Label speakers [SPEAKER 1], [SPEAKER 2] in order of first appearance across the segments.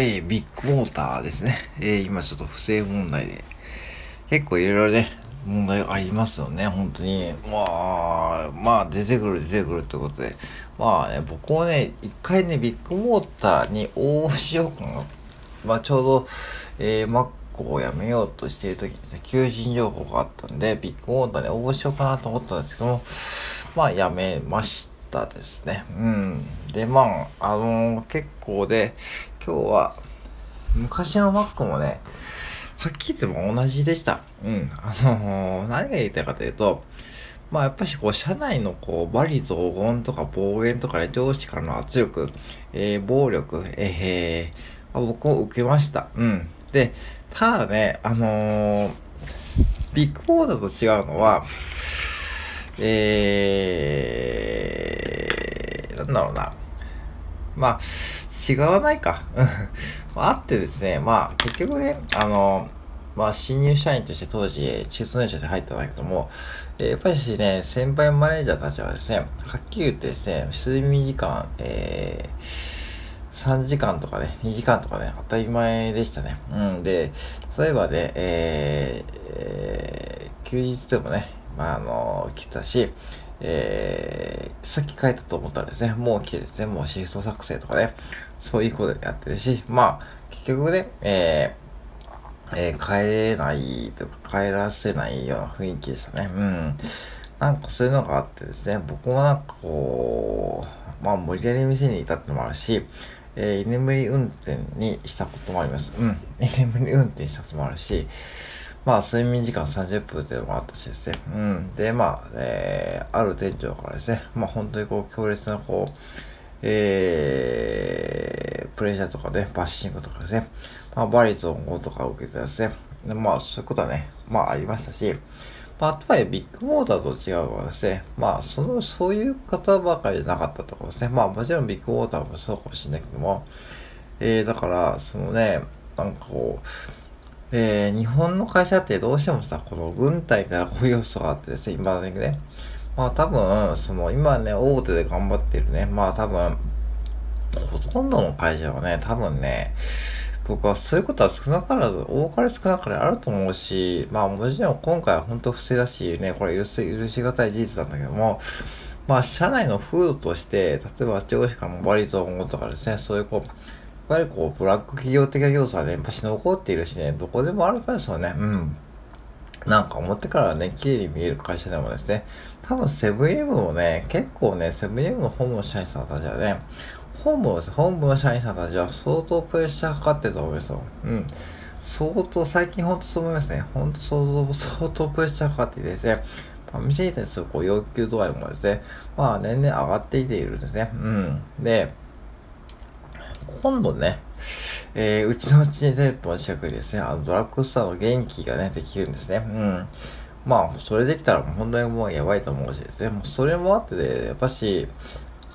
[SPEAKER 1] えー、ビッグモーターですね。えー、今ちょっと不正問題で、結構いろいろね、問題ありますよね、本当に。まあ、まあ、出てくる出てくるってことで。まあね、僕もね、一回ね、ビッグモーターに応募しようかな。まあ、ちょうど、えー、マックを辞めようとしている時にね、求人情報があったんで、ビッグモーターに応募しようかなと思ったんですけども、まあ、辞めましたですね。うん。で、まあ、あのー、結構で、今日は、昔の Mac もね、はっきり言っても同じでした。うん。あのー、何が言いたいかというと、まあやっぱしこう、社内のこう、罵詈雑言とか暴言とかね、上司からの圧力、えー、暴力、えー、僕も受けました。うん。で、ただね、あのー、ビッグボーダーと違うのは、えー、なんだろうな。まあ、違わないか。あってですね、まあ結局ね、あの、まあ新入社員として当時中卒年者で入ったんだけども、やっぱりね、先輩マネージャーたちはですね、はっきり言ってですね、睡眠時間、えー、3時間とかね、2時間とかね、当たり前でしたね。うん。で、例えばね、えー、えー、休日でもね、まあ、あの、来たし、えー、さっき書いたと思ったらですね、もう来てですね、もうシフト作成とかね、そういうことでやってるし、まあ、結局ね、えー、えー、帰れないとか、帰らせないような雰囲気でしたね。うん。なんかそういうのがあってですね、僕もなんかこう、まあ無理やり店にいたってのもあるし、えー、居眠り運転にしたこともあります。うん。居眠り運転したこともあるし、まあ、睡眠時間30分っていうのもあったしですね。うん。で、まあ、えー、ある店長からですね、まあ、本当にこう、強烈な、こう、えー、プレッシャーとかね、バッシングとかですね、まあ、バリゾンとかを受けてですね、でまあ、そういうことはね、まあ、ありましたし、まあ、あとはビッグモーターと違うのはですね、まあ、その、そういう方ばかりじゃなかったところですね。まあ、もちろんビッグモーターもそうかもしれないけども、えー、だから、そのね、なんかこう、え、日本の会社ってどうしてもさ、この軍隊からこういう要素があってですね、今だけね。まあ多分、その今ね、大手で頑張ってるね、まあ多分、ほとんどの会社はね、多分ね、僕はそういうことは少なからず、多かれ少なかれあると思うし、まあもちろん今回は本当不正だし、ね、これ許し、許し難い事実なんだけども、まあ社内の風土として、例えば上司からもバリゾーンとかですね、そういうこう、ぱりこう、ブラック企業的な要素はね、やっぱし残っているしね、どこでもあるからですよね。うん。なんか表からね、綺麗に見える会社でもですね、多分セブンイレブンもね、結構ね、セブンイレブンの本部の社員さんたちはね、本部です本部の社員さんたちは相当プレッシャーかかってると思いますよ。うん。相当、最近ほんとそう思いますね。ほんと相当、相当プレッシャーかかっていてですね、まあ、店に対するこう要求度合いもですね、まあ年々上がっていているんですね。うん。で、今度ね、えー、うちのうちに店舗の近くにですね、あのドラッグストアの元気がね、できるんですね。うん。まあ、それできたら本当にもうやばいと思うしですね。もうそれもあってで、やっぱし、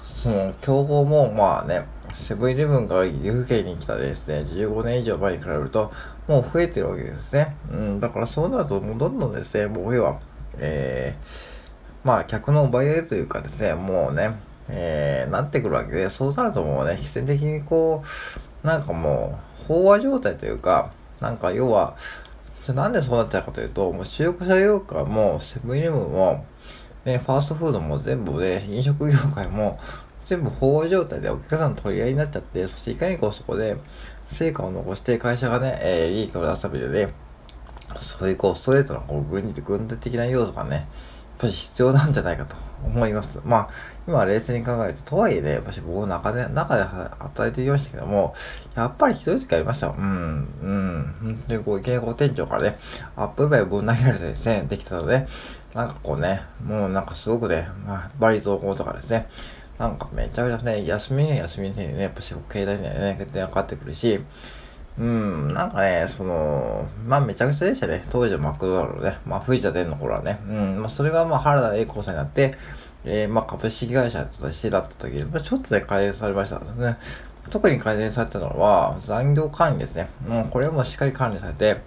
[SPEAKER 1] その、競合もまあね、セブンイレブンが岐阜県に来たですね、15年以上前に比べると、もう増えてるわけですね。うん、だからそうなると、もうどんどんですね、もう要は、えー、まあ、客の奪い合いというかですね、もうね、えー、なってくるわけで、そうなるともうね、必然的にこう、なんかもう、飽和状態というか、なんか要は、じゃなんでそうなっちゃうかというと、もう中古車業界も、セブンイレブンも、ね、ファーストフードも全部で、飲食業界も、全部飽和状態でお客さんの取り合いになっちゃって、そしていかにこうそこで成果を残して会社がね、えー、利益を出すためでね、そういうこうストレートなこう軍事軍事的な要素がね、ぱり必要なんじゃないかと思います。まあ、今冷静に考えると、とはいえね、やっぱし僕の中で、中で働いていましたけども、やっぱりひどい時ありました。うん、うん。本当にこう、いきなりこう店長からね、アップバイぶん投げられてですね、できたので、なんかこうね、もうなんかすごくね、まあ、バリ増行とかですね、なんかめちゃめちゃね、休みには休みにね、やっぱし携帯にはね、かかってくるし、うん、なんかね、その、まあめちゃくちゃでしたね。当時のマクドナルドね。まあ藤田伝の頃はね。うん、まあそれがまあ原田栄光さんになって、えー、まあ株式会社としてだった時に、まあ、ちょっとね、改善されましたね。特に改善されたのは、残業管理ですね。もうこれもしっかり管理されて、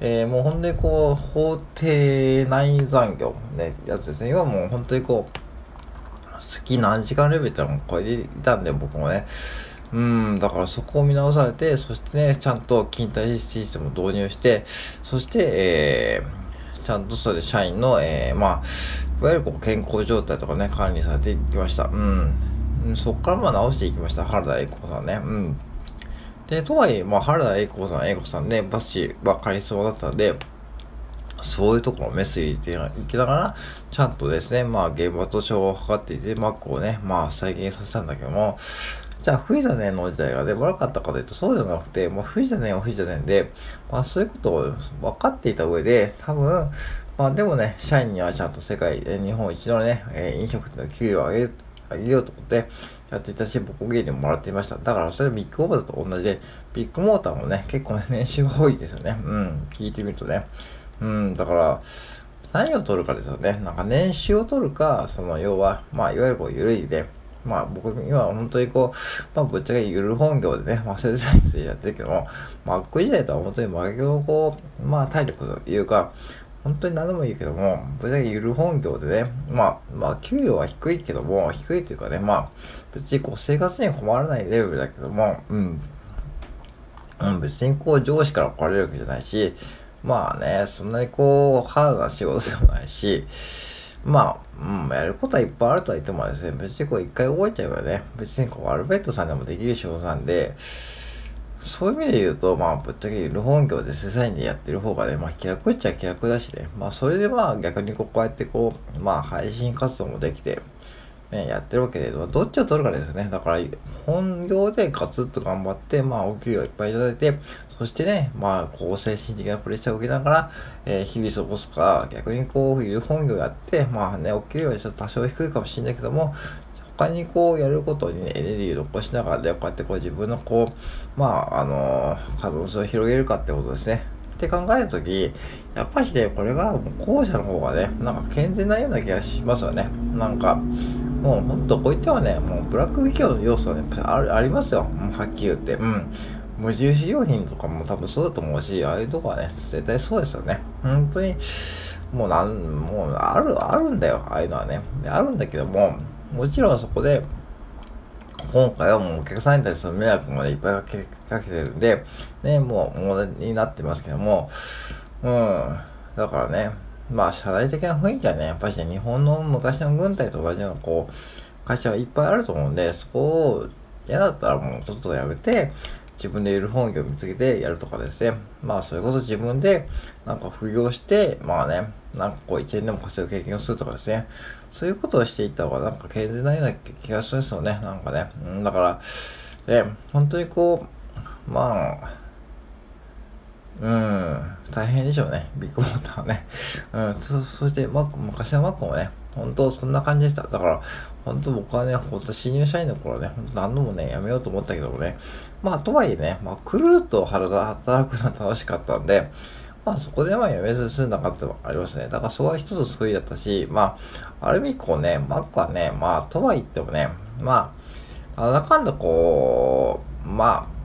[SPEAKER 1] えー、もう本当にこう、法定内残業ね、やつですね。今もう本当にこう、月何時間レベルってのも超えていたんで、僕もね。うん、だからそこを見直されて、そしてね、ちゃんと勤怠システムを導入して、そして、えー、ちゃんとそれで社員の、えー、まあ、いわゆるこう健康状態とかね、管理されていきました。うん。そこからまあ直していきました、原田栄子さんね。うん。で、とはいえ、まあ、原田栄子さん、栄子さんね、バッシーはカリスマだったんで、そういうところをメス入れていきながら、ちゃんとですね、まあ、現場と調和を図っていて、マックをね、まあ、再現させたんだけども、じゃあ、藤田年の時代がでも悪かったかというと、そうじゃなくて、もう藤田年は藤田年で、まあ、そういうことを分かっていた上で、多分、まあ、でもね、社員にはちゃんと世界で、日本一のね、えー、飲食店の給料を上げる、上げようと思ってやっていたし、僕芸でもらっていました。だから、それビッグオーバーと同じで、ビッグモーターもね、結構ね、年収が多いですよね。うん、聞いてみるとね。うん、だから、何を取るかですよね。なんか年収を取るか、その要は、まあ、いわゆるこう、緩いで、まあ僕今本当にこう、まあぶっちゃけゆる本業でね、まあ生産でやってるけども、マック時代とは本当に真逆のこう、まあ体力というか、本当に何でもいいけども、ぶっちゃけゆる本業でね、まあ、まあ給料は低いけども、低いというかね、まあ別にこう生活に困らないレベルだけども、うん。うん、別にこう上司から来られるわけじゃないし、まあね、そんなにこう、ハードな仕事でもないし、まあ、うん、やることはいっぱいあるとは言ってもですね、別にこう一回覚えちゃえばね、別にこうアルベットさんでもできる仕事なんで、そういう意味で言うと、まあ、ぶっちゃけいる本業で正社員でやってる方がね、まあ、気楽っちゃ気楽だしね、まあ、それでまあ、逆にこうやってこう、まあ、配信活動もできて、ね、やってるわけで、どっちを取るかですよね。だから、本業でガツッと頑張って、まあ、お給料いっぱいいただいて、そしてね、まあ、こう、精神的なプレッシャーを受けながら、えー、日々過ごすか、逆にこう、いう本業やって、まあね、お給料はちょっと多少低いかもしれないけども、他にこうやることにね、エネルギーを残しながらで、こうやってこう自分のこう、まあ、あのー、可能性を広げるかってことですね。って考えるとき、やっぱしね、これが後者の方がね、なんか健全なような気がしますよね。なんか、もうほんとこう言ってはね、もうブラック企業の要素はね、あありますよ。はっきり言って。うん。無印良品とかも多分そうだと思うし、ああいうとこはね、絶対そうですよね。本当に、もうなん、もうある、あるんだよ、ああいうのはね。あるんだけども、もちろんそこで、今回はもうお客さんに対する迷惑までいっぱいかけかけてるんで、ね、もう問題になってますけども、うん、だからね、まあ、社会的な雰囲気はね、やっぱりね、日本の昔の軍隊と同じような、こう、会社はいっぱいあると思うんで、そこを嫌だったらもうちょっとやめて、自分でいる本業を見つけてやるとかですね。まあ、それこそ自分で、なんか副業して、まあね、なんかこう、一円でも稼ぐ経験をするとかですね。そういうことをしていった方が、なんか健全なような気がするんですよね。なんかね。うん、だから、ね、本当にこう、まあ、うん、大変でしょうね。ビッグモーターね。うん、そそして、ま、昔のマックもね、本当そんな感じでした。だから、本当僕はね、ほんと新入社員の頃ね、何度もね、やめようと思ったけどもね、まあ、とはいえね、まあ、クルーと働くのは楽しかったんで、まあ、そこでまあ、やめず済んだかってありますね。だから、そこは一つ救いだったし、まあ、ある意味こうね、マックはね、まあ、とは言ってもね、まあ、なんだかんだこう、まあ、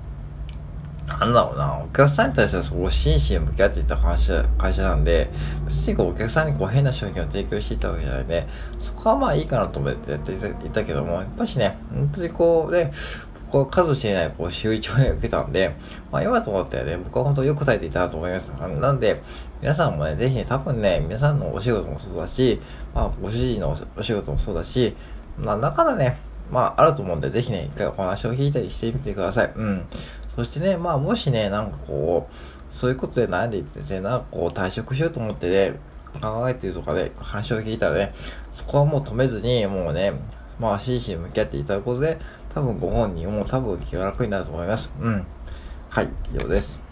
[SPEAKER 1] なんだろうな、お客さんに対してはそこ真摯に向き合っていた会社会社なんで、別にこうお客さんにこう変な商品を提供していたわけじゃないんで、そこはまあいいかなと思ってやっていたけども、やっぱしね、本当にこうね、こう数知れないこう周囲長を受けたんで、まあ今と思ってね、僕は本当よくされていたなと思います。なんで、皆さんもね、ぜひね、多分ね、皆さんのお仕事もそうだし、まあご主人のお仕事もそうだし、まあ中でね、まああると思うんで、ぜひね、一回お話を聞いたりしてみてください。うん。そしてね、まあもしね、なんかこう、そういうことで悩んでいてですね、なんかこう退職しようと思ってね、考えてるとかで、ね、話を聞いたらね、そこはもう止めずに、もうね、まあ真摯に向き合っていただくことで、多分ご本人も多分気が楽になると思います。うん。はい、以上です。